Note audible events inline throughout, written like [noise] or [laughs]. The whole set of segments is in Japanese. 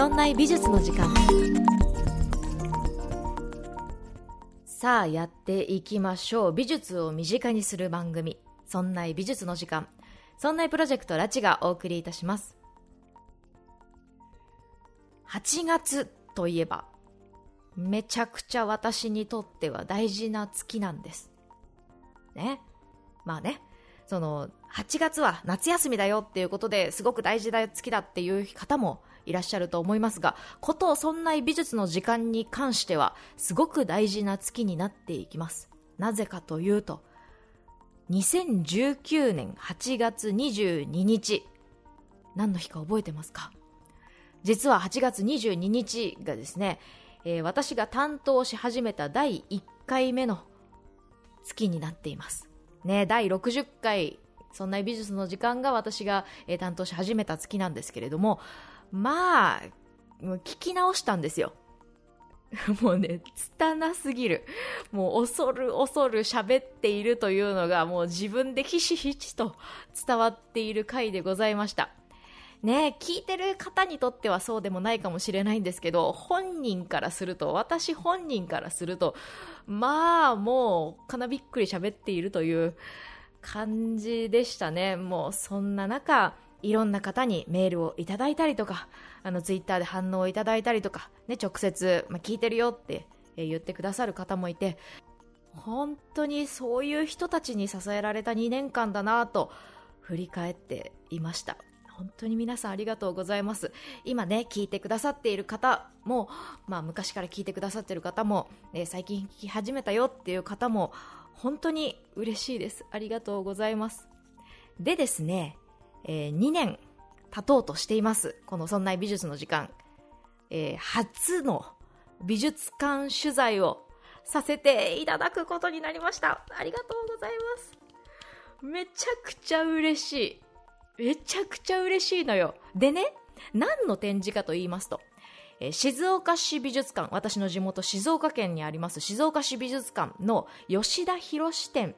そんな美術の時間。さあやっていきましょう。美術を身近にする番組。そんな美術の時間。そんなプロジェクトラチがお送りいたします。8月といえばめちゃくちゃ私にとっては大事な月なんです。ね。まあね。その8月は夏休みだよっていうことですごく大事な月だっていう方もいらっしゃると思いますがことそんな美術の時間に関してはすごく大事な月になっていきます。なぜかというと2019年8月22日何の日か覚えてますか？実は8月22日がですね、えー、私が担当し始めた第1回目の月になっています。ね第60回そんな美術の時間が私が、えー、担当し始めた月なんですけれどもまあ聞き直したんですよ [laughs] もうね、拙すぎる。もう恐る恐る喋っているというのがもう自分でひしひしと伝わっている回でございました。ね聞いてる方にとってはそうでもないかもしれないんですけど、本人からすると、私本人からすると、まあもうかなびっくり喋っているという感じでしたね。もうそんな中、いろんな方にメールをいただいたりとか、あのツイッターで反応をいただいたりとか、ね、直接、まあ、聞いてるよって言ってくださる方もいて、本当にそういう人たちに支えられた2年間だなと振り返っていました。本当に皆さんありがとうございます。今ね、聞いてくださっている方も、まあ昔から聞いてくださっている方も、ね、最近聞き始めたよっていう方も、本当に嬉しいです。ありがとうございます。でですね、えー、2年経とうとしています。このそんな美術の時間。えー、初の美術館取材をさせていただくことになりました。ありがとうございます。めちゃくちゃ嬉しい。めちゃくちゃ嬉しいのよ。でね、何の展示かと言いますと、えー、静岡市美術館、私の地元静岡県にあります静岡市美術館の吉田博展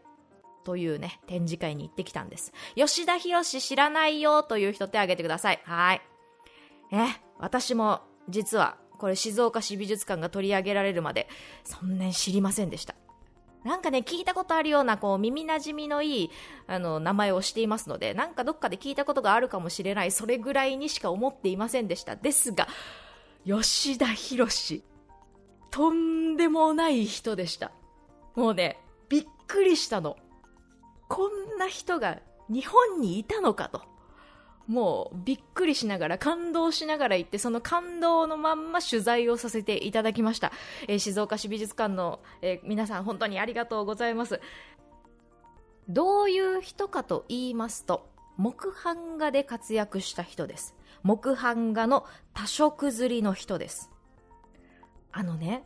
というね、展示会に行ってきたんです。吉田博知らないよという人手挙げてください。はい。え、私も実はこれ静岡市美術館が取り上げられるまで、そんなに知りませんでした。なんかね、聞いたことあるような、こう、耳馴染みのいい、あの、名前をしていますので、なんかどっかで聞いたことがあるかもしれない、それぐらいにしか思っていませんでした。ですが、吉田博とんでもない人でした。もうね、びっくりしたの。こんな人が日本にいたのかと。もうびっくりしながら感動しながら行ってその感動のまんま取材をさせていただきました、えー、静岡市美術館の、えー、皆さん本当にありがとうございます。どういう人かと言いますと木版画で活躍した人です。木版画の多色刷りの人です。あのね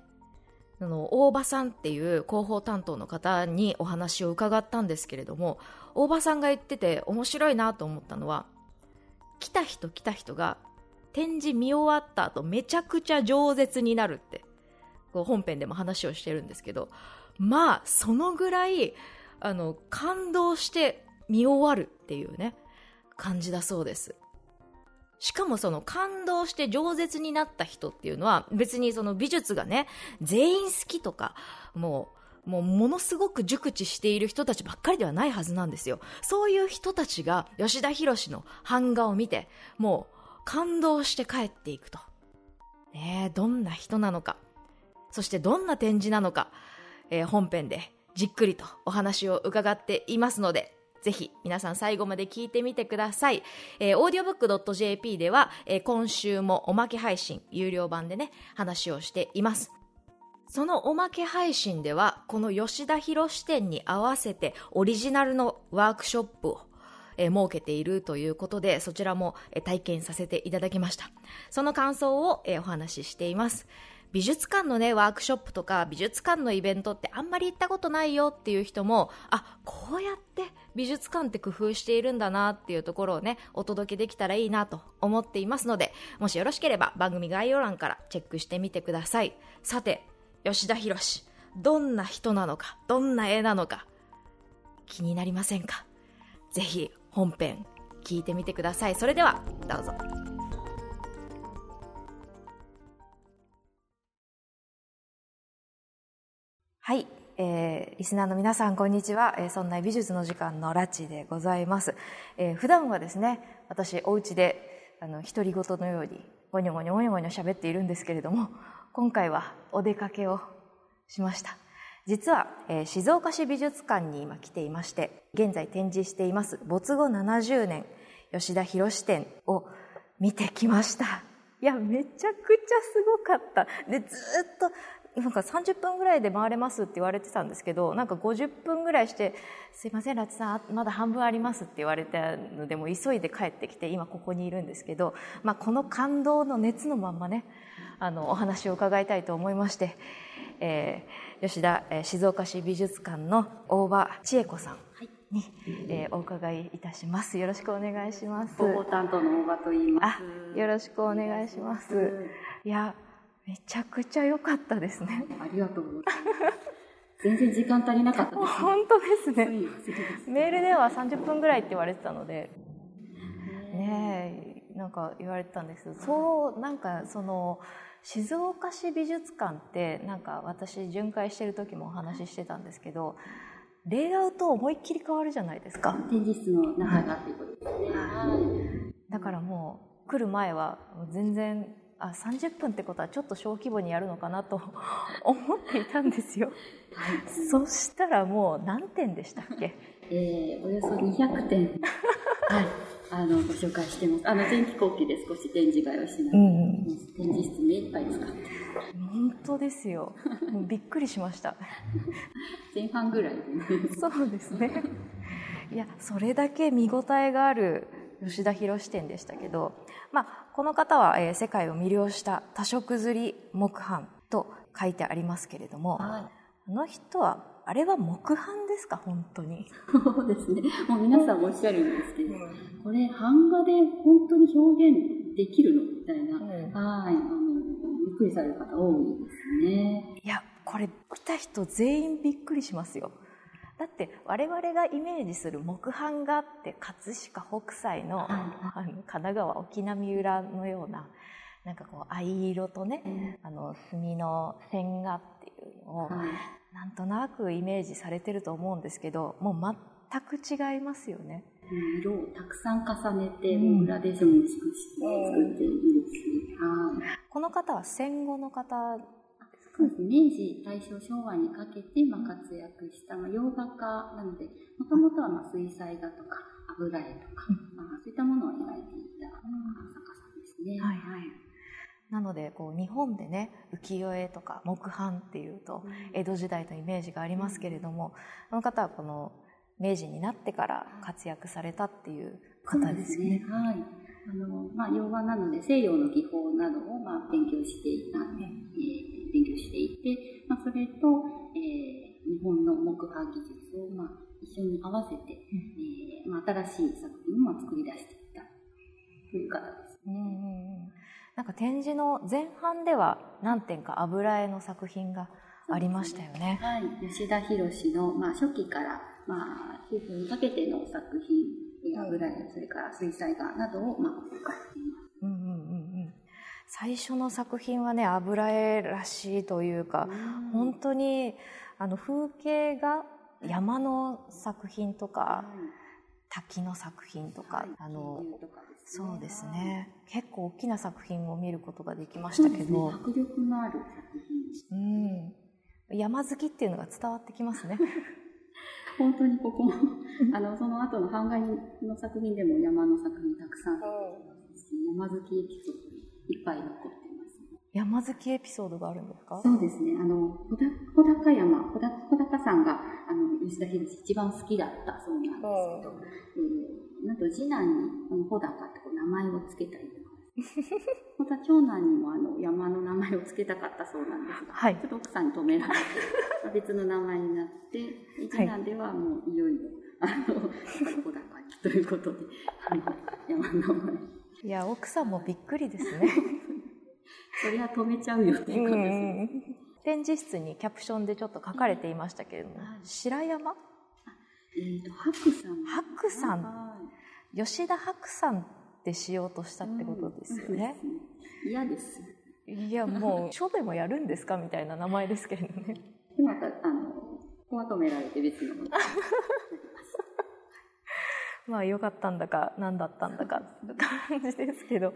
あの大場さんっていう広報担当の方にお話を伺ったんですけれども大場さんが言ってて面白いなと思ったのは来た人来た人が展示見終わった後めちゃくちゃ饒舌になるってこう本編でも話をしてるんですけどまあそのぐらいあの感動して見終わるっていうね感じだそうです。しかもその感動して饒舌になった人っていうのは別にその美術がね、全員好きとか、もう、もうものすごく熟知している人たちばっかりではないはずなんですよ。そういう人たちが吉田博の版画を見て、もう感動して帰っていくと。ねどんな人なのか。そしてどんな展示なのか、えー、本編でじっくりとお話を伺っていますので、ぜひ皆さん最後まで聞いてみてください。えー、audiobook.jp では、えー、今週もおまけ配信、有料版でね、話をしています。そのおまけ配信では、この吉田博支店に合わせてオリジナルのワークショップをえ設けているということで、そちらも、体験させていただきました。その感想を、お話ししています。美術館のね、ワークショップとか美術館のイベントってあんまり行ったことないよっていう人も、あ、こうやって美術館って工夫しているんだなっていうところをね、お届けできたらいいなと思っていますので、もしよろしければ番組概要欄からチェックしてみてください。さて、吉田博どんな人なのか、どんな絵なのか、気になりませんか？ぜひ本編聞いてみてください。それでは、どうぞ。はい、えー、リスナーの皆さんこんにちは、えー、そんな美術の時間のラチでございます、えー、普段はですね私お家であの独り言のようにゴニョゴニョゴニョゴニョ喋っているんですけれども今回はお出かけをしました。実は、えー、静岡市美術館に今来ていまして現在展示しています没後70年吉田博展を見てきました。いやめちゃくちゃすごかった。でずっとなんか30分ぐらいで回れますって言われてたんですけどなんか50分ぐらいして「すいませんラチさんまだ半分あります」って言われたのでも急いで帰ってきて今ここにいるんですけど、まあ、この感動の熱のまんまねあのお話を伺いたいと思いまして、えー、吉田、えー、静岡市美術館の大場千恵子さんに、えー、お伺いいたします。よろしくお願いします。広報担当の大場と言います。あ、よろしくお願いします。いや、めちゃくちゃ良かったですね。ありがとうございます。全然時間足りなかったです、ね。本当ですね。メールでは30分ぐらいって言われてたので、ねえ、なんか言われてたんですけど、そう、なんかその、静岡市美術館ってなんか私巡回してる時もお話ししてたんですけどレイアウト思いっきり変わるじゃないですか展示室の中がっていうことですね、はい、だからもう来る前は全然あ30分ってことはちょっと小規模にやるのかなと [laughs] 思っていたんですよ、はい、そしたらもう何点でしたっけ？えー、およそ200点。はい。あのご紹介してます。あの前期後期で少し展示会をしながら、うん、展示室目いっぱい使って本当ですよ。もうびっくりしました。前半ぐらいで、ね、そうですね。いやそれだけ見応えがある吉田博展でしたけど、まあ、この方は、えー、世界を魅了した多色刷り木版と書いてありますけれども、はい、あの人はあれは木版ですか？本当に。そうですね。もう皆さんおっしゃるんですけど、うん、これ版画で本当に表現できるのみたいな、うん、はい。あのびっくりされる方多いですね。いやこれ来た人全員びっくりしますよだって我々がイメージする木版画って葛飾北斎の,、あの神奈川沖波裏のようななんかこう藍色とね、あの墨の線画っていうのを、なんとなくイメージされてると思うんですけどもう全く違いますよね。色をたくさん重ねて、グラデーションを美しく作っているし、はい、この方は戦後の方そうです明治、大正、昭和にかけて、まあ、活躍した、まあ、洋画家なので、もともとは、まあ、水彩画とか、油絵とか、まあ、そういったものを描いていた作家さんですね。はい、はい。なのでこう日本でね浮世絵とか木版っていうと江戸時代のイメージがありますけれども、この方はこの明治になってから活躍されたっていう方ですね。すね。はい。あのまあ、洋画なので西洋の技法などをまあ勉強していた、ねえー勉強していて、まあ、それと、えー、日本の木版技術を、まあ、一緒に合わせて、うん、えー、まあ、新しい作品を作り出していったという方です。うんなんか展示の前半では何点か油絵の作品がありましたよね。ねはい、吉田博の、まあ、初期から、まあ、皮膚にかけての作品、油絵、それから水彩画などを、まあ、公開しています。うんうん最初の作品はね油絵らしいというか、うん、本当にあの風景が山の作品とか、滝の作品とか、はい、あの、ね、そうですね。結構大きな作品を見ることができましたけど、ね、迫力のある作品うん。山好きっていうのが伝わってきますね。[laughs] 本当にここあのその後の版画の作品でも山の作品たくさんありますし山好きエピソードいっぱい残ってます。山好きエピソードがあるんですか？そうですね。あの、穂高山、穂高さんが、あの、吉田秀一番好きだったそうなんですけど、えー、なんと次男に、この穂高ってこう名前を付けたりとか、また長男にもあの山の名前を付けたかったそうなんですが、はい、ちょっと奥さんに止められて、[laughs] 別の名前になって、次男ではもういよいよ、はい、あの、穂高ということで、あの、山の名前。いや奥さんもびっくりですね。[laughs] そりゃ止めちゃうよっていうことですね、展示室にキャプションでちょっと書かれていましたけれども、白山？えーと、白さん白さん吉田白さんってしようとしたってことですよね。嫌、です。いやもう書でもやるんですかみたいな名前ですけれどね。[laughs] で、また、あの、ここは止められて別のまあ良かったんだか何だったんだかって感じですけど。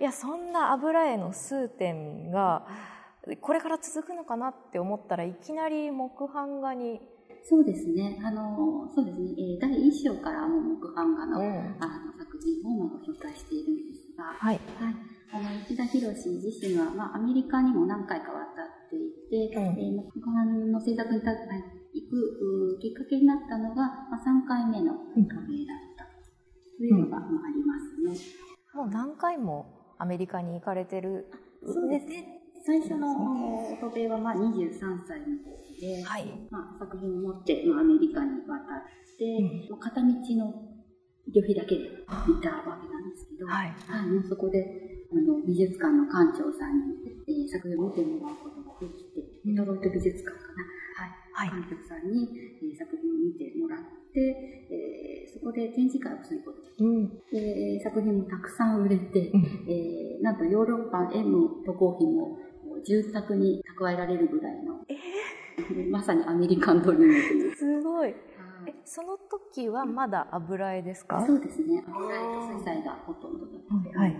いやそんな油絵の数点がこれから続くのかなって思ったらいきなり木版画に、そうですね。あの、そうですね。えー第一章からもう木版画の,、うん。あの作品をまあご紹介しているんですが、はい。はい、あの石田博自身は、まあ、アメリカにも何回か渡っていて、うん。えー木版の制作にた行くうきっかけになったのが、まあ、3回目の渡米だった。というのが、まあ、ありますね。もう何回もアメリカに行かれてるそうですね。最初の渡米はまあ23歳の時で、はい。まあ、作品を持って、まあ、アメリカに渡って、うん。まあ、片道の旅費だけで行ったわけなんですけど、はい。はい、もうそこであの美術館の館長さんに、えー作品を見てもらうことができて、うん。デトロイト美術館かな、はい。はい館長さんに、えー作品を見てもらって、えーそこで展示会をすること。うん。て、作品もたくさん売れて、うん。えーなんとヨーロッパ M 渡航費も住宅に蓄えられるぐらいの、まさにアメリカンドリーム。すごい。えその時はまだ油絵ですか？そうですね。油絵と水彩がほとんどだったで。はい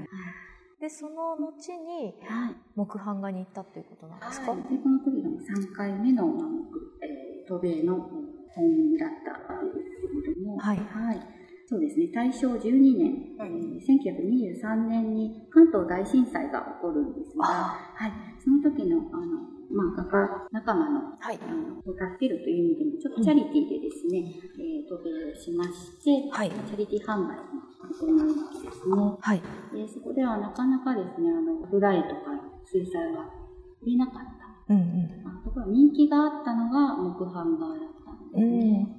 でその後にはい。木版画に行ったっていうことなんですか、はい、でこの時が3回目の、まあ、えー、渡米の本だったわけですけれども、はい。そうですね、大正12年、えー1923年に関東大震災が起こるんですが、あはい、その時のあの、まあ、画家仲間のはい。あのを助けるという意味でも、ちょっとチャリティーでですね、えー渡米をしまして、はい。チャリティー販売も行うわけですね。はい。でそこではなかなかですね、あの、油絵とか水彩が売れなかった。うんうん。あところが人気があったのが木版画だったんですね。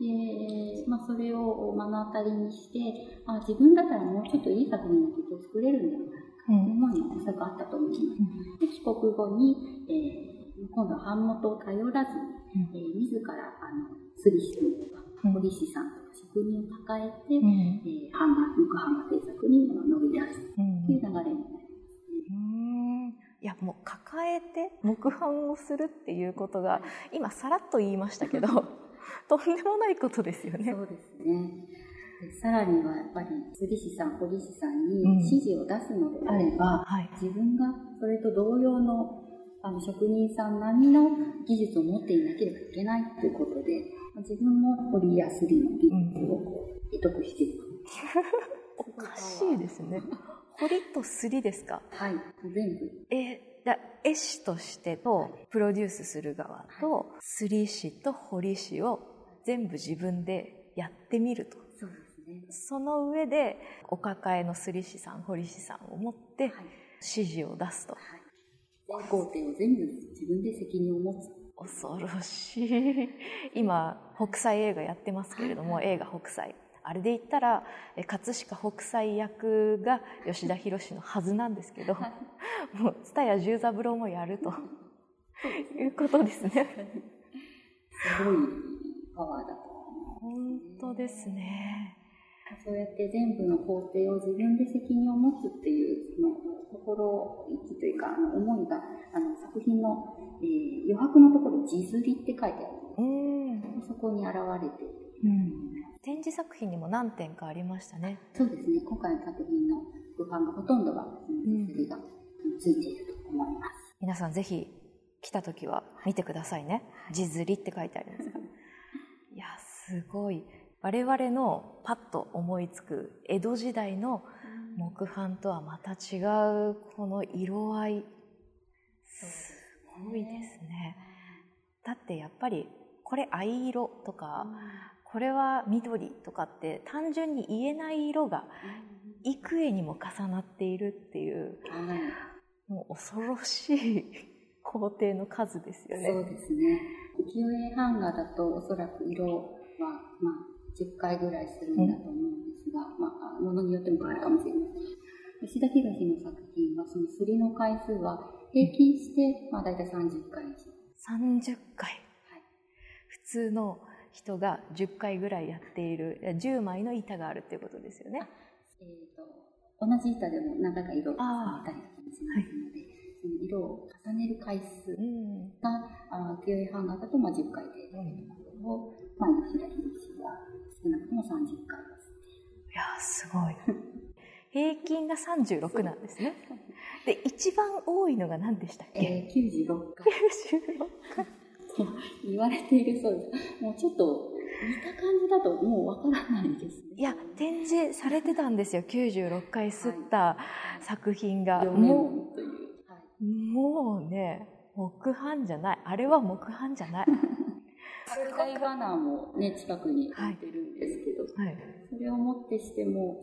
で、まあ、それを目の当たりにして、あ自分だったらもうちょっといい作品をきっと作れるんだろうな、う思いもおそらくあったと思います。で帰国後に、えー今度は版元を頼らずに、えー自らあの釣り師とかうん彫り師さんとか職人を抱えて、うんえー版画木版画制作に乗り出すうんという流れになりますね。うんいやもう抱えて木版をするっていうことが今さらっと言いましたけど [laughs] とんでもないことですよね。そうですね。でさらにはやっぱり釣り師さん、彫り師さんにうん指示を出すのであれば、はい、自分がそれと同様のあの職人さん並みの技術を持っていなければいけないということで、自分も彫りやすりの技術を得得していく。おかしいですね。彫りとすりですか？はい、全部。えだ絵師としてとプロデュースする側とすり師と彫り師を全部自分でやってみると。その上でお抱えのすり師さん彫り師さんを持ってはい。指示を出すと。はい。全工程を全部自分で責任を持つ。恐ろしい [laughs] 今北斎映画やってますけれども映画北斎あれで言ったらえ葛飾北斎役が吉田博のはずなんですけどもう蔦屋十三郎もやるということですねすごいパワーだと。本当ですねそうやって全部の工程を自分で責任を持つっていう、その心意気というか、思いが、あの作品の、えー余白のところに地刷りって書いてある。うん、んです。そこに現れて。うん、展示作品にも何点かありましたね。そうですね、今回の作品の部版がほとんどが、その地刷りがついていると思います。皆さんぜひ来た時は見てくださいね「地刷り」って書いてありますからいやすごい我々のパッと思いつく江戸時代の木版とはまた違うこの色合いすごいですねだってやっぱりこれ藍色とかこれは緑とかって単純に言えない色が幾重にも重なっているっていうはい。もう恐ろしい工程の数ですよね。そうですね。浮世絵版画だとおそらく色は、まあ、10回ぐらいするんだと思うんですが、まあ、ものによっても変わるかもしれません。吉田博の作品は、そのすりの回数は平均して、まあ、大体30回以上。30回。はい普通の人が10回ぐらいやっている、いや10枚の板があるっていうことですよね。えー、と同じ板でも何回か色を重ねたりとかもしますので、その色を重ねる回数うんが、あ浮世絵版画だとまあ10回程度というところを、前の平秀氏は少なくとも30回です。いやーすごい。[laughs] 平均が36なんですね。で一番多いのが何でしたっけ、えー、96回。と言われているそうです。もうちょっと見た感じだともうわからないですね。いや展示されてたんですよ。96回刷った作品が、両面もう。はういもうね木版じゃない。あれは木版じゃない拡大バナーもね、近くに置い。てるんですけど、はい。それをもってしても、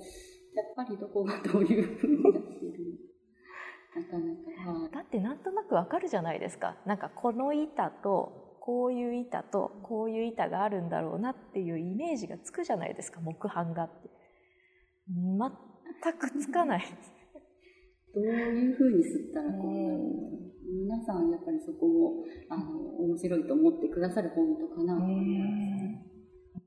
やっぱりどこがどういう風になってるなかなか、はい。だってなんとなくわかるじゃないですか。なんかこの板とこういう板とこういう板があるんだろうなっていうイメージがつくじゃないですか木版画って。全くつかないどういう風に吸ったらこうなるのか、皆さんやっぱりそこも、あの、面白いと思ってくださるポイントかな。と思います。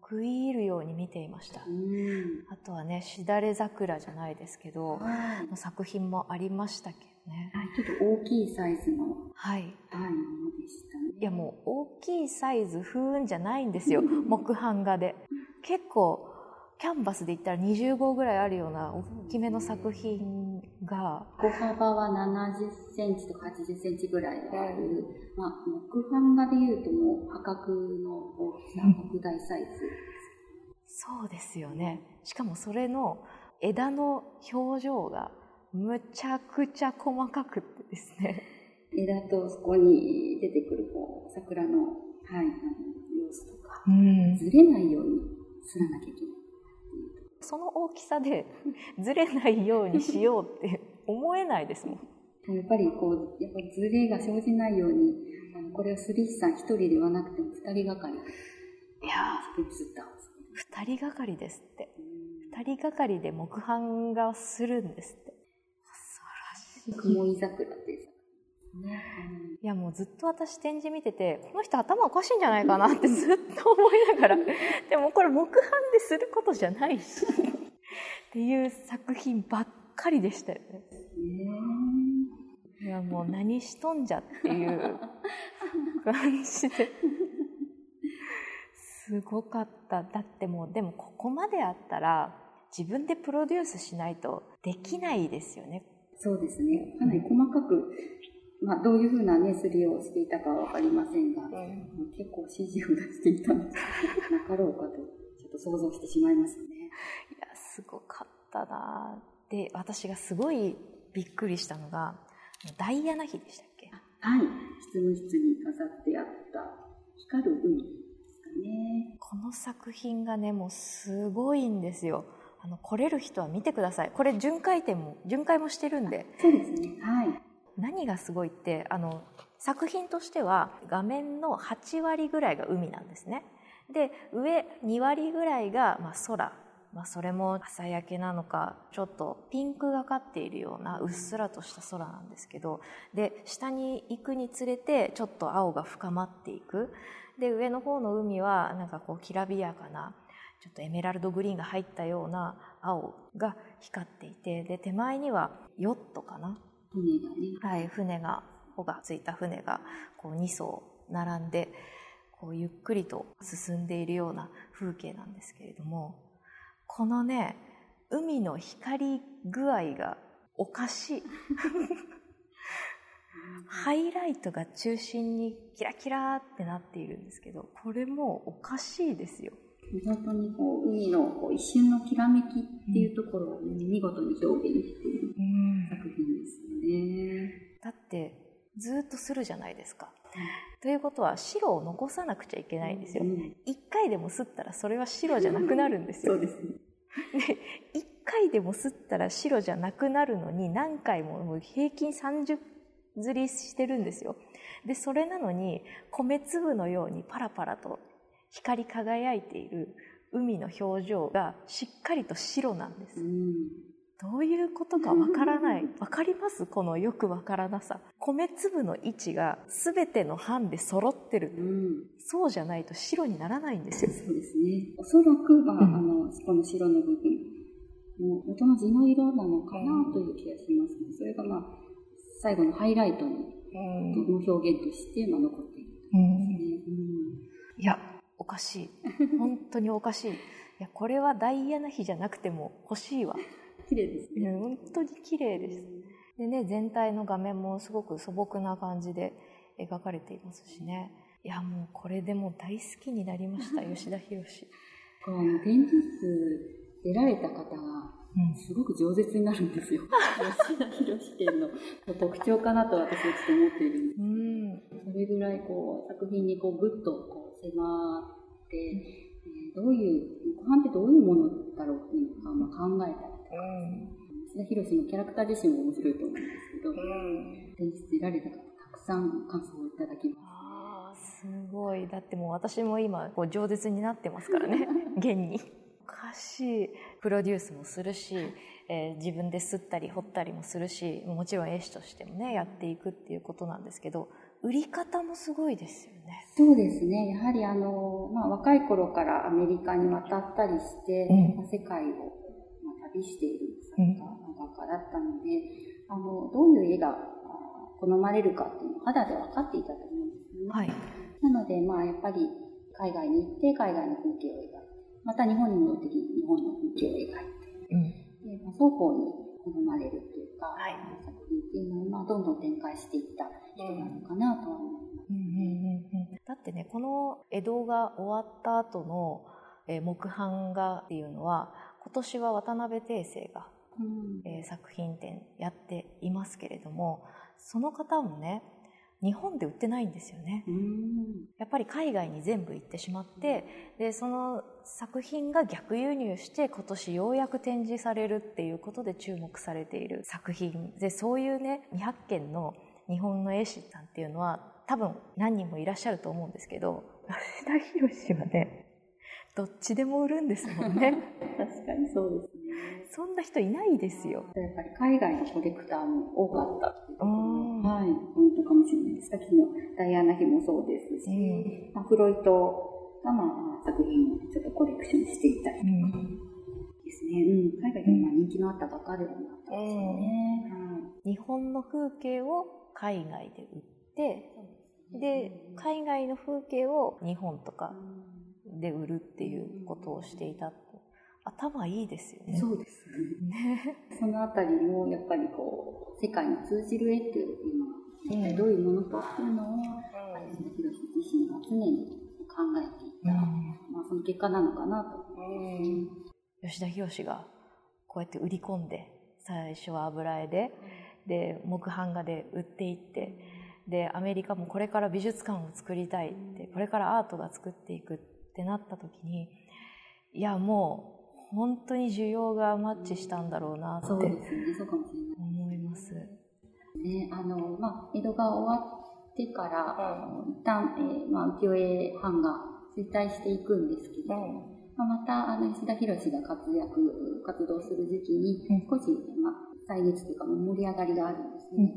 食い入るように見ていました。うん。あとはねしだれ桜じゃないですけどはい。の作品もありましたけどね。はい。ちょっと大きいサイズの、はい。はい、ものでしたね。いやもう大きいサイズ風雲じゃないんですよ。[laughs] 木版画で。結構キャンバスで言ったら20号ぐらいあるような大きめの作品が。歩幅は70センチとか80センチぐらいある、まあ、木版画でいうともう破格の大きさ、特大サイズ。そうですよね。しかもそれの枝の表情がむちゃくちゃ細かくってですね。枝とそこに出てくるこう桜の,、はい、様子とか、うん。ずれないようにすらなきゃいけない。その大きさでずれないようにしようって [laughs] 思えないですもん。やっぱりこう、やっぱりずれが生じないように、あのこれをスリ師さん一人ではなくても二人がかり。でいや作りつったんですね。ー2人がかりですって。うん2人がかりで木版画をするんですって。雲井桜っていう作品ですね。いやもうずっと私展示見ててこの人頭おかしいんじゃないかなって [laughs] ずっと思いながら。でもこれ木版ですることじゃないし。っていう作品ばっかりでしたよね。いやもう何しとんじゃっていう [laughs] 感じで。すごかった。だってもうでもここまであったら自分でプロデュースしないとできないですよね。そうですね。かなり細かく、まあ、どういうふうなね、すりをしていたかはわかりませんが、結構指示を出していたんですなかろうかと、ちょっと想像してしまいますよね。いやすごかったなで私がすごいびっくりしたのがダイアナ妃でしたっけ？はい。執務室に飾ってあった、光る海ですかね。この作品がねもうすごいんですよあの来れる人は見てくださいこれ巡回展も巡回もしてるんでそうですね。はい。何がすごいってあの作品としては画面の8割ぐらいが海なんですね。で上2割ぐらいが、まあ、空、まあ、それも朝焼けなのかちょっとピンクがかっているようなうっすらとした空なんですけどで下に行くにつれてちょっと青が深まっていく。で上の方の海はなんかこうきらびやかなちょっとエメラルドグリーンが入ったような青が光っていてで手前にはヨットかな。船がね。はい、船が帆がついた船がこう2艘並んでこうゆっくりと進んでいるような風景なんですけれどもこのね海の光具合がおかしい [laughs] ハイライトが中心にキラキラってなっているんですけどこれもおかしいですよ本当にこう、海のこう一瞬のきらめきっていうところを、ね見事に表現している作品ですよね。だってずっとするじゃないですか。ということは白を残さなくちゃいけないんですよ。うん。一回でも吸ったらそれは白じゃなくなるんですよ。そうですね。で一回でも吸ったら白じゃなくなるのに何回ももう平均30釣りしてるんですよ。でそれなのに米粒のようにパラパラと光り輝いている海の表情がしっかりと白なんです。うん。どういうことかわからない。わかります？このよくわからなさ。米粒の位置が全ての班で揃ってる。うん。そうじゃないと白にならないんですよ。そうですね。おそらく、まあ、うん。あの、この白の部分、もう元の地の色なのかなという気がしますね。それがまあ、最後のハイライトに、の表現として、まあ、残っているうんんですね。いやおかしい。本当におかしい。いやこれはダイアナ妃じゃなくても欲しいわ。綺麗ですね。うん本当に綺麗です。でね全体の画面もすごく素朴な感じで描かれていますしね。いやもうこれでもう大好きになりました [laughs] 吉田博この展示室出られた方が、すごく饒舌になるんですよ。[laughs] 吉田博展の特徴かなと私はちょっと思っているんです。うん。それぐらいこう作品にこうぐっとこう迫って、えーどういう、後半ってどういうものだろうっていうのをまあ考えたりとか、吉田博のキャラクター自身も面白いと思うんですけど、展示室出られた方たくさん感想をいただきます。すごい。だってもう私も今こう饒舌になってますからね。[laughs] 現に。おかしいプロデュースもするし、えー自分で吸ったり掘ったりもするしもちろん絵師としてもねやっていくっていうことなんですけど売り方もすごいですよね。そうですね。やはりあの、まあ、若い頃からアメリカに渡ったりして、うんまあ、世界を、まあ、旅している作家、画家だったので、あの、どういう絵があ好まれるかっていうのを肌で分かっていたと思うんですよね。はい。なので、まあ、やっぱり海外に行って海外の風景を描いて、また日本に戻ってきて日本の風景を描いて、うん。でまあ、双方に好まれるっていうか、はい。作品っていうのを、まあ、どんどん展開していった人なのかなとは思います。うんうんうんうんだってねこの江戸が終わった後の、えー木版画っていうのは今年は渡辺定生がうんえー作品展やっていますけれどもその方もね日本で売ってないんですよね。うん。やっぱり海外に全部行ってしまってでその作品が逆輸入して今年ようやく展示されるっていうことで注目されている作品。でそういうね未発見の日本の絵師さんっていうのは多分何人もいらっしゃると思うんですけど吉田博はねどっちでも売るんですもんね。[laughs] 確かにそうですね。そんな人いないですよ。やっぱり海外のコレクターも多かったっていうとこはい、ポイントかもしれないです。さっきのダイアナ妃もそうですし、うんまあ、フロイトが、まあ、作品をちょっとコレクションしていたりうん。ですね。うん、海外でもまあ人気のあった画家ではなかったですよね。はい。日本の風景を海外で売ってで海外の風景を日本とかで売るっていうことをしていた頭いいですよね。そうですね。そのあたりもやっぱりこう世界に通じる絵っていうのは一体どういうものかっていうのを、やっぱりその広瀬自身が常に考えていた、まあ、その結果なのかなと思います。吉田博がこうやって売り込んで最初は油絵でで木版画で売っていってでアメリカもこれから美術館を作りたいってこれからアートが作っていくってなった時にいやもう本当に需要がマッチしたんだろうなって。思います。ね、あの、まあ、江戸が終わってから、あの一旦、えーまあ、浮世絵版が衰退していくんですけれども、まあ、また、あの、石田博が活躍、活動する時期にうん、少し、まあ、歳月というか、盛り上がりがあるんですね。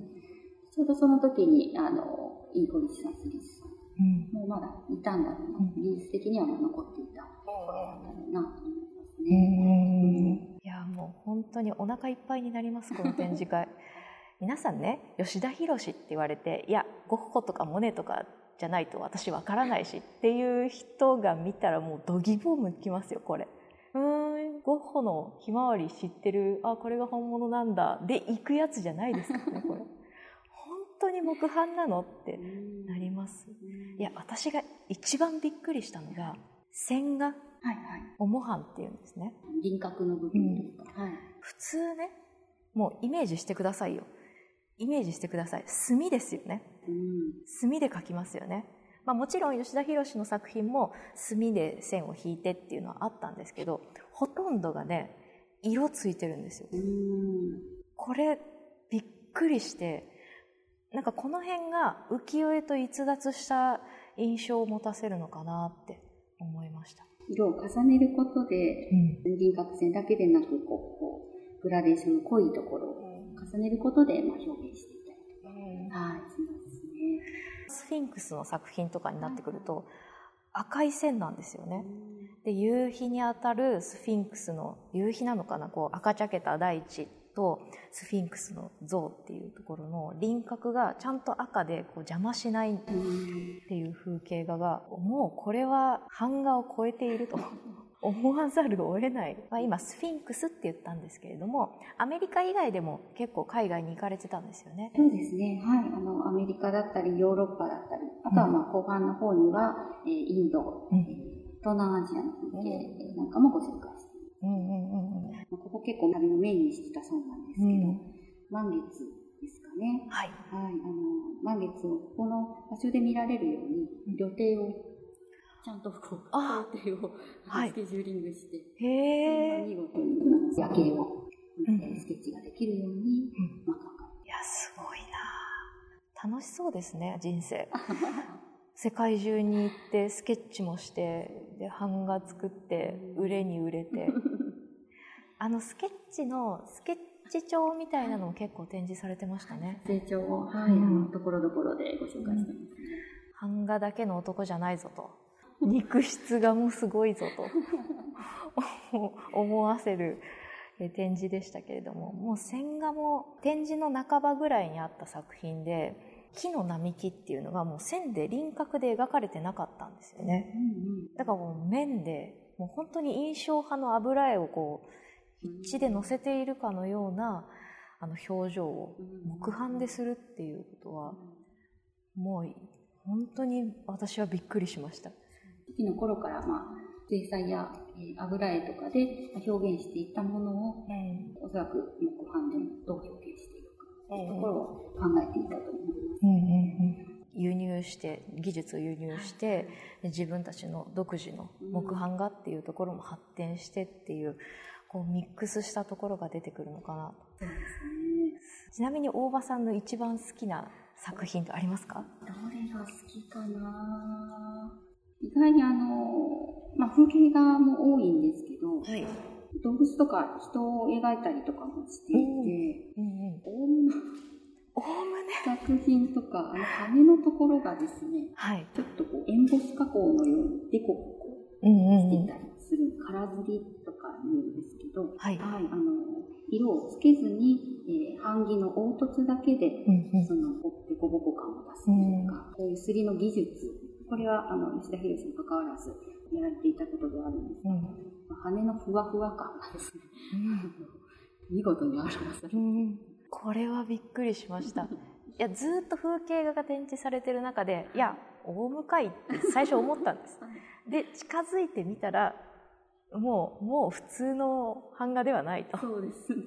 ちょうどその時に、あの、インコリスさん、スリスさんうん。もうまだいたんだろうな、うん。技術的にはまあ残っていた。だろうなと思います。うね。んいやもう本当にお腹いっぱいになりますこの展示会。[laughs] 皆さんね吉田博って言われていやゴッホとかモネとかじゃないと私わからないしっていう人が見たらもう度肝を向きますよこれ。うーん。ゴッホのひまわり知ってるあこれが本物なんだで行くやつじゃないですからねこれ。[laughs] 本当に木版なのってなります。いや私が一番びっくりしたのが線画はいはい。オモ版っていうんですね。輪郭の部分というか、はい。普通ねもうイメージしてくださいよ。イメージしてください。墨ですよね。うん。墨で描きますよね、まあ、もちろん吉田博の作品も墨で線を引いてっていうのはあったんですけどほとんどがね色ついてるんですよ。うん。これびっくりしてなんかこの辺が浮世絵と逸脱した印象を持たせるのかなって思いました、色を重ねることで、輪郭線だけでなく、こう、こうグラデーションの濃いところを重ねることで、まあ、表現していたりとか、はい、しますね。スフィンクスの作品とかになってくると赤い線なんですよね。で夕日に当たるスフィンクスの夕日なのかなこう赤茶けた大地とスフィンクスの像っていうところの輪郭がちゃんと赤でこう邪魔しないっていう風景画がもうこれは版画を超えていると [laughs] 思わざるを得ない、まあ、今スフィンクスって言ったんですけれどもアメリカ以外でも結構海外に行かれてたんですよね。そうですね。はい。あのアメリカだったりヨーロッパだったりあとはまあ後半の方には、えー、インド、うん、東南アジアの風景なんかもご紹介してうんうんうんうん、ここ結構旅のメインにしてたそうなんですけど、うん、満月ですかね。はい。はい。あの、満月をここの場所で見られるように、予定をちゃんとこ程を、スケジューリングして、へ見事に夜景を、うん、スケッチができるように、うん、まあ、いや、すごいな。楽しそうですね、人生。[laughs] 世界中に行ってスケッチもしてで版画作って売れに売れてあのスケッチのスケッチ帳みたいなのも結構展示されてましたね。成長をはい、うん、ところどころでご紹介してます。ね、版画だけの男じゃないぞと。肉質がもうすごいぞと。[laughs] 思わせる展示でしたけれども。もう線画も展示の半ばぐらいにあった作品で木の並木っていうのがもう線で輪郭で描かれてなかったんですよね、だからもう面でもう本当に印象派の油絵をこう一致で乗せているかのようなあの表情を木版でするっていうことはもう本当に私はびっくりしました。時の頃からまあ水彩や、えー、油絵とかで表現していったものを、うん、おそらく木版でもどう表現していくかというところを考えていたと思います。うんうんうん。輸入して技術を輸入して自分たちの独自の木版画っていうところも発展してっていうこうミックスしたところが出てくるのかなそうですね。ちなみに大場さんの一番好きな作品ってありますか？どれが好きかな。意外にあの、まあ、風景画も多いんですけど、はい、動物とか人を描いたりとかもしていて、おおむね作品とか、あの羽のところがですね、はい、ちょっとこうエンボス加工のようにデコボコしてたりする、からずりとか言うんですけど、はい、はい、あの色をつけずに、えー、版木の凹凸だけで、うんうん、そのデコボコ感を出すというか、うん、こういうすりの技術これはあの吉田博に関わらずやられていたことではあるんですが、うん、羽のふわふわ感がですね、うん、[laughs] 見事に表されて、うん、これはびっくりしました。[laughs] いやずっと風景画が展示されてる中でいや大向かいって最初思ったんです。[laughs] で近づいてみたらもうもう普通の版画ではないとそうですね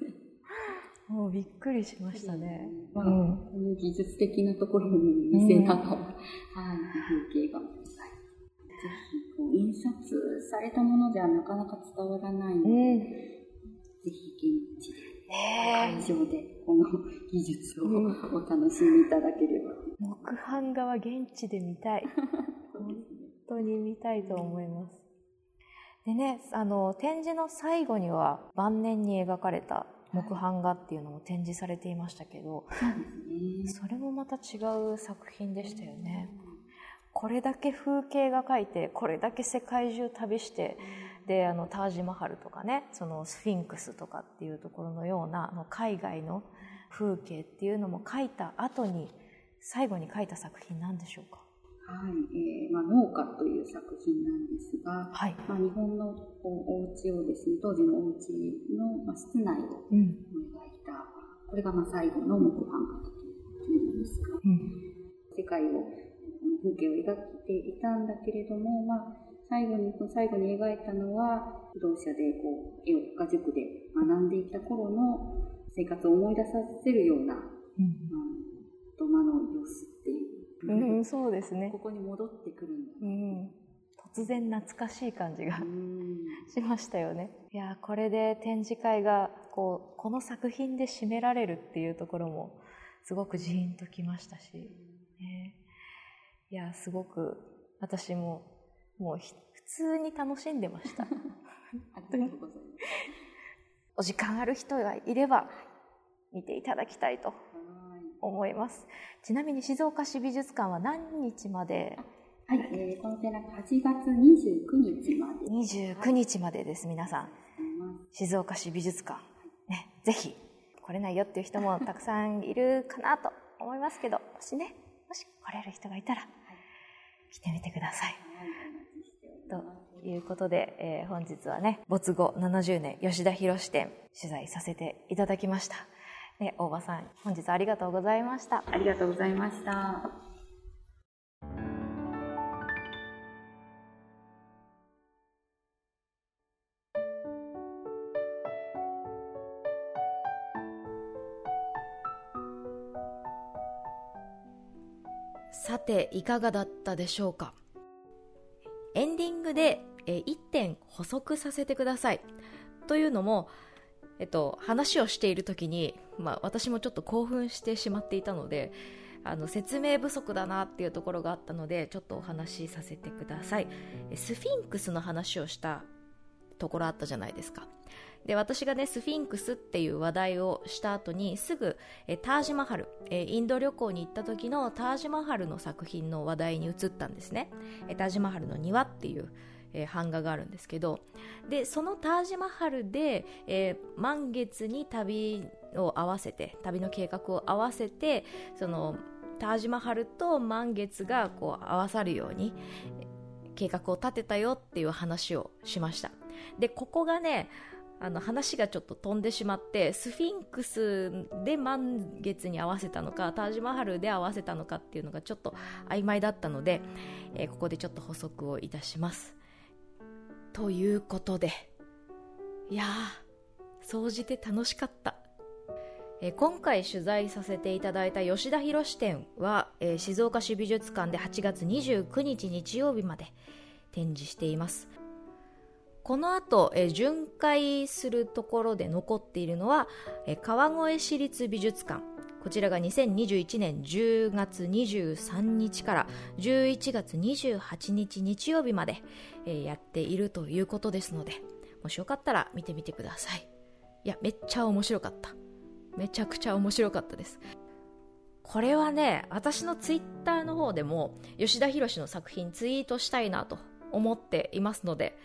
[laughs] もうびっくりしましたね。まあ、うん、こういう技術的なところに見せながら、うん、はい、風景が、はい、ぜひこう印刷されたものではなかなか伝わらないので、うん、ぜひ現地で。会場でこの技術をお楽しみいただければ。木版画は現地で見たい。本当に見たいと思います。でね、あの、展示の最後には晩年に描かれた木版画っていうのも展示されていましたけど、それもまた違う作品でしたよね。これだけ風景が描いてこれだけ世界中旅してであのタージマハルとかねそのスフィンクスとかっていうところのようなあの海外の風景っていうのも描いた後に最後に描いた作品なんでしょうか？はい、えーまあ、農家という作品なんですが、はい、まあ、日本のお家をですね、当時のお家の、まあ、室内を描いた、うん、これがまあ最後の木版画というんですか、うん、世界を、風景を描いていたんだけれども、まあ、最後に、最後に描いたのは、不動車でこう、絵を画塾で学んでいた頃の生活を思い出させるような、うん、まあ、土間の様子っていううん、そうですね。ここに戻ってくるんだ。うん。突然懐かしい感じがしましたよね。いや、これで展示会が、こう、この作品で締められるっていうところも、すごくジーンときましたし、ね、いや、すごく、私も、もう普通に楽しんでました。[laughs] ありがとうございます。[laughs] お時間ある人がいれば、見ていただきたいと思います。ちなみに静岡市美術館は何日まで？はい、えー、この展覧会8月29日まで。29日までです、皆さん。静岡市美術館。ね、ぜひ来れないよっていう人もたくさんいるかなと思いますけど、もしね、もし来れる人がいたら、来てみてください。ということで、えー、本日はね、没後70年吉田博店取材させていただきました。で、大場さん、本日ありがとうございました。ありがとうございました。さて、いかがだったでしょうか？エンディングで、え1点補足させてください。というのも、えっと、話をしている時に、まあ、私もちょっと興奮してしまっていたので、あの、説明不足だなっていうところがあったので、ちょっとお話しさせてください。スフィンクスの話をしたところあったじゃないですか。で、私がね、スフィンクスっていう話題をした後に、すぐ、えタージマハル、えインド旅行に行った時のタージマハルの作品の話題に移ったんですね。えタージマハルの庭っていう、え版画があるんですけど、で、そのタージマハルで、えー、満月に旅を合わせて、旅の計画を合わせて、その、タージマハルと満月がこう合わさるように、計画を立てたよっていう話をしました。で、ここがね、あの話がちょっと飛んでしまってスフィンクスで満月に合わせたのかタージマハルで合わせたのかっていうのがちょっと曖昧だったので、えー、ここでちょっと補足をいたしますということで。いやー総じて楽しかった。え今回取材させていただいた吉田博展は、え、静岡市美術館で8月29日日曜日まで展示しています。この後、え巡回するところで残っているのは、え川越市立美術館。こちらが2021年10月23日から11月28日日曜日まで、えやっているということですので、もしよかったら見てみてください。いや、めっちゃ面白かった。めちゃくちゃ面白かったです。これはね、私のツイッターの方でも吉田博の作品ツイートしたいなと思っていますので、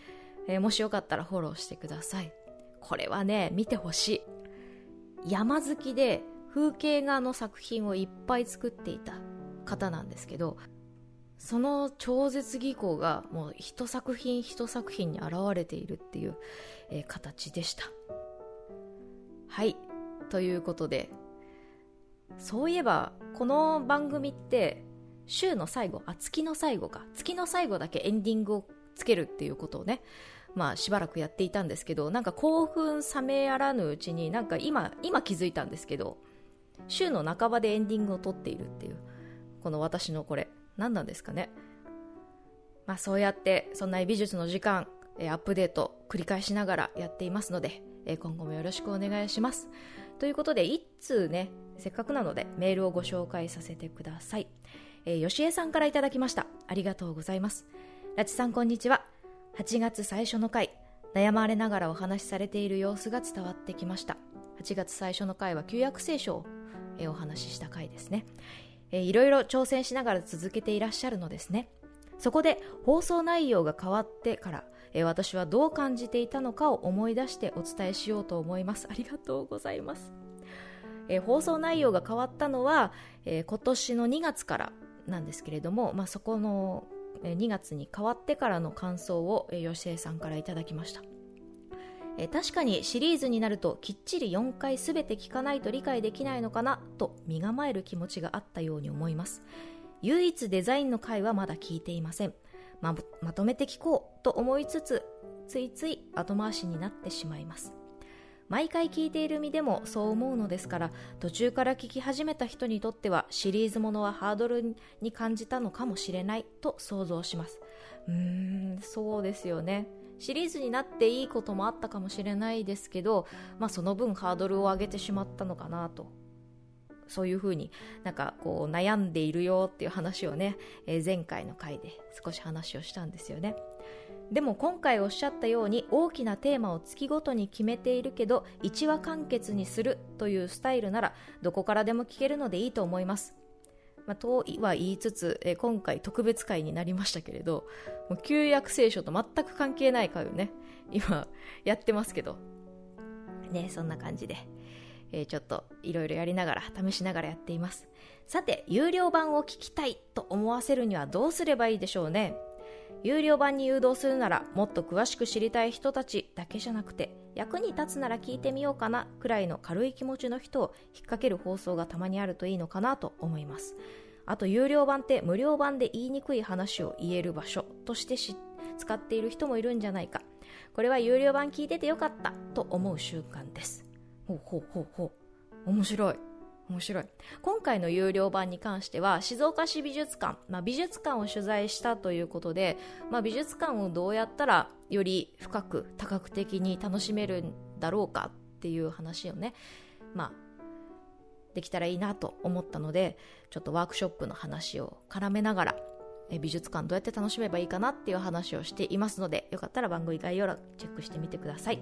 えー、もしよかったらフォローしてください。これはね、見てほしい。山好きで風景画の作品をいっぱい作っていた方なんですけど、その超絶技巧がもう一作品一作品に現れているっていう、えー、形でした。はい。ということで、そういえば、この番組って、週の最後、あ、月の最後か。月の最後だけエンディングをつけるっていうことをね、まあしばらくやっていたんですけど、なんか興奮冷めやらぬうちになんか今、今気づいたんですけど、週の半ばでエンディングを撮っているっていう、この私のこれ、何なんですかね。まあそうやって、そんな美術の時間、アップデート繰り返しながらやっていますので、今後もよろしくお願いします。ということで、一通ね、せっかくなのでメールをご紹介させてください。えー、吉江さんからいただきました。ありがとうございます。ラチさんこんにちは。8月最初の回、悩まれながらお話しされている様子が伝わってきました。8月最初の回は旧約聖書を、えお話しした回ですね。えいろいろ挑戦しながら続けていらっしゃるのですね。そこで放送内容が変わってから、え私はどう感じていたのかを思い出してお伝えしようと思います。ありがとうございます。え放送内容が変わったのは、え今年の2月からなんですけれども、まあ、そこの2月に変わってからの感想を吉江さんからいただきましたえ確かにシリーズになるときっちり4回全て聞かないと理解できないのかなと身構える気持ちがあったように思います。唯一デザインの回はまだ聞いていません。ままとめて聞こうと思いつつついつい後回しになってしまいます。毎回聞いている身でもそう思うのですから途中から聞き始めた人にとってはシリーズものはハードルに感じたのかもしれないと想像します。うーんそうですよね。シリーズになっていいこともあったかもしれないですけど、まあ、その分ハードルを上げてしまったのかなとそういうふうになんかこう悩んでいるよっていう話をね、えー、前回の回で少し話をしたんですよね。でも今回おっしゃったように大きなテーマを月ごとに決めているけど1話完結にするというスタイルならどこからでも聞けるのでいいと思います。まあ、とは言いつつ、え今回特別会になりましたけれど、もう旧約聖書と全く関係ない会をね、今やってますけど、ね、そんな感じで、えー、ちょっといろいろやりながら試しながらやっています。さて有料版を聞きたいと思わせるにはどうすればいいでしょうね？有料版に誘導するならもっと詳しく知りたい人たちだけじゃなくて役に立つなら聞いてみようかなくらいの軽い気持ちの人を引っ掛ける放送がたまにあるといいのかなと思います。あと有料版って無料版で言いにくい話を言える場所として使っている人もいるんじゃないか。これは有料版聞いててよかったと思う習慣です。ほうほうほうほう。面白い。面白い。今回の有料版に関しては静岡市美術館、まあ、美術館を取材したということで、まあ、美術館をどうやったらより深く多角的に楽しめるんだろうかっていう話をね、まあ、できたらいいなと思ったのでちょっとワークショップの話を絡めながら美術館どうやって楽しめばいいかなっていう話をしていますのでよかったら番組概要欄チェックしてみてください。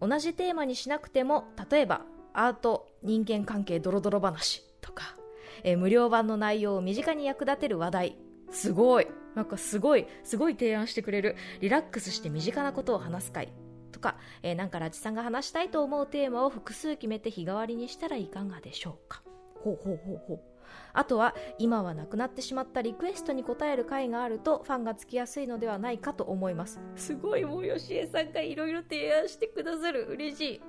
同じテーマにしなくても例えばアート人間関係ドロドロ話とか、えー、無料版の内容を身近に役立てる話題。すごい。なんかすごいすごい提案してくれる。リラックスして身近なことを話す会とか、えー、なんかラチさんが話したいと思うテーマを複数決めて日替わりにしたらいかがでしょうか。ほうほうほうほう。あとは今はなくなってしまったリクエストに応える回があるとファンがつきやすいのではないかと思います。すごいもうよしえさんがいろいろ提案してくださる。嬉しい。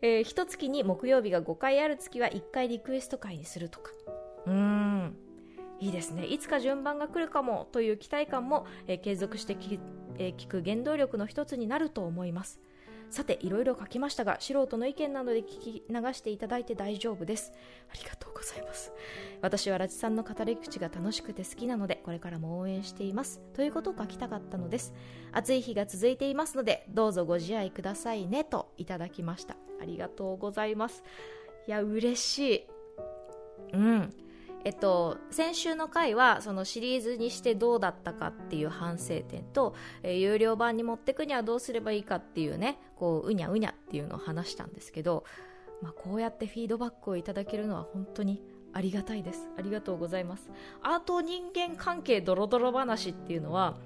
えー、一月に木曜日が5回ある月は1回リクエスト会にするとか。うん。いいですね。いつか順番が来るかもという期待感も、えー、継続して聞,、えー、聞く原動力の一つになると思います。さていろいろ書きましたが素人の意見などで聞き流していただいて大丈夫です。ありがとうございます。私はラチさんの語り口が楽しくて好きなのでこれからも応援しています。ということを書きたかったのです。暑い日が続いていますのでどうぞご自愛くださいねといただきました。ありがとうございます。いや嬉しい。うん。えっと、先週の回はそのシリーズにしてどうだったかっていう反省点と、えー、有料版に持ってくにはどうすればいいかっていうねこううにゃうにゃっていうのを話したんですけど、まあ、こうやってフィードバックをいただけるのは本当にありがたいです。ありがとうございます。アート人間関係ドロドロ話っていうのは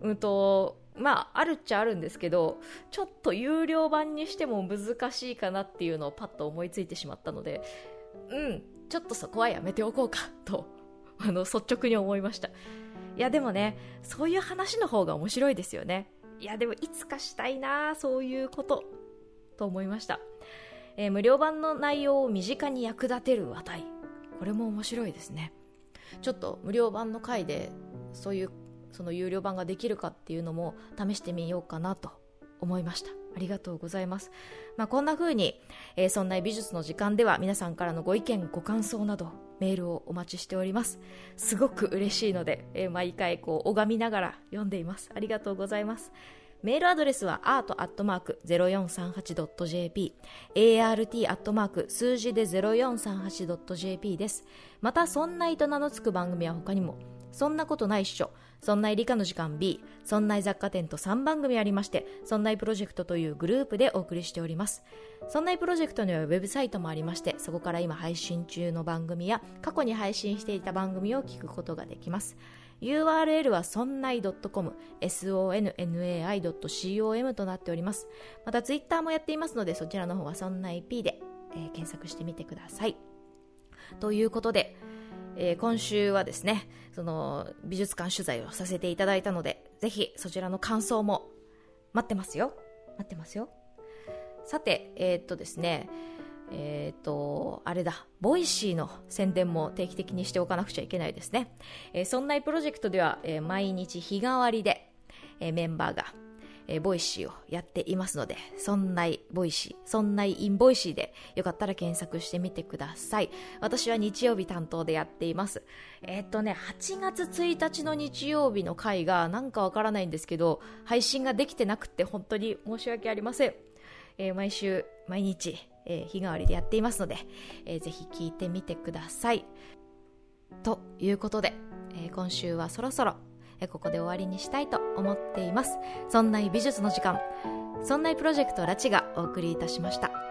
うんとまああるっちゃあるんですけどちょっと有料版にしても難しいかなっていうのをパッと思いついてしまったのでうんちょっとそこはやめておこうか [laughs] とあの率直に思いました。いやでもねそういう話の方が面白いですよね。いやでもいつかしたいなそういうことと思いました、えー、無料版の内容を身近に役立てる話題。これも面白いですね。ちょっと無料版の回でそういうその有料版ができるかっていうのも試してみようかなと思いましたありがとうございます。まあ、こんな風に、えー、そんな美術の時間では皆さんからのご意見、ご感想などメールをお待ちしております。すごく嬉しいので、えー、毎回こう拝みながら読んでいます。ありがとうございます。メールアドレスは art.0438.jp art. 数字で 0438.jp です。また、そんないと名の付く番組は他にも、そんなことないっしょ。そんない理科の時間 B、そんない雑貨店と3番組ありまして、そんないプロジェクトというグループでお送りしております。そんないプロジェクトにはウェブサイトもありまして、そこから今配信中の番組や過去に配信していた番組を聞くことができます。URL はそんない .com、sonnai.com となっております。またツイッターもやっていますので、そちらの方はそんない P で、えー、検索してみてください。ということで、えー、今週はですね、その美術館取材をさせていただいたので、ぜひそちらの感想も待ってますよ。待ってますよ。さて、えー、っとですね、えっ、と、あれだ、ボイシーの宣伝も定期的にしておかなくちゃいけないですね。えー、そんないプロジェクトでは、えー、毎日日替わりで、えー、メンバーがえー、ボイシーをやっていますので、そんないボイシー、そんないインボイシーでよかったら検索してみてください。私は日曜日担当でやっています。えー、っとね、8月1日の日曜日の回がなんかわからないんですけど、配信ができてなくて本当に申し訳ありません。えー、毎週、毎日、え日替わりでやっていますので、えぜひ聞いてみてください。ということで、え今週はそろそろここで終わりにしたいと思っています。そんな美術の時間そんなプロジェクトラチがお送りいたしました。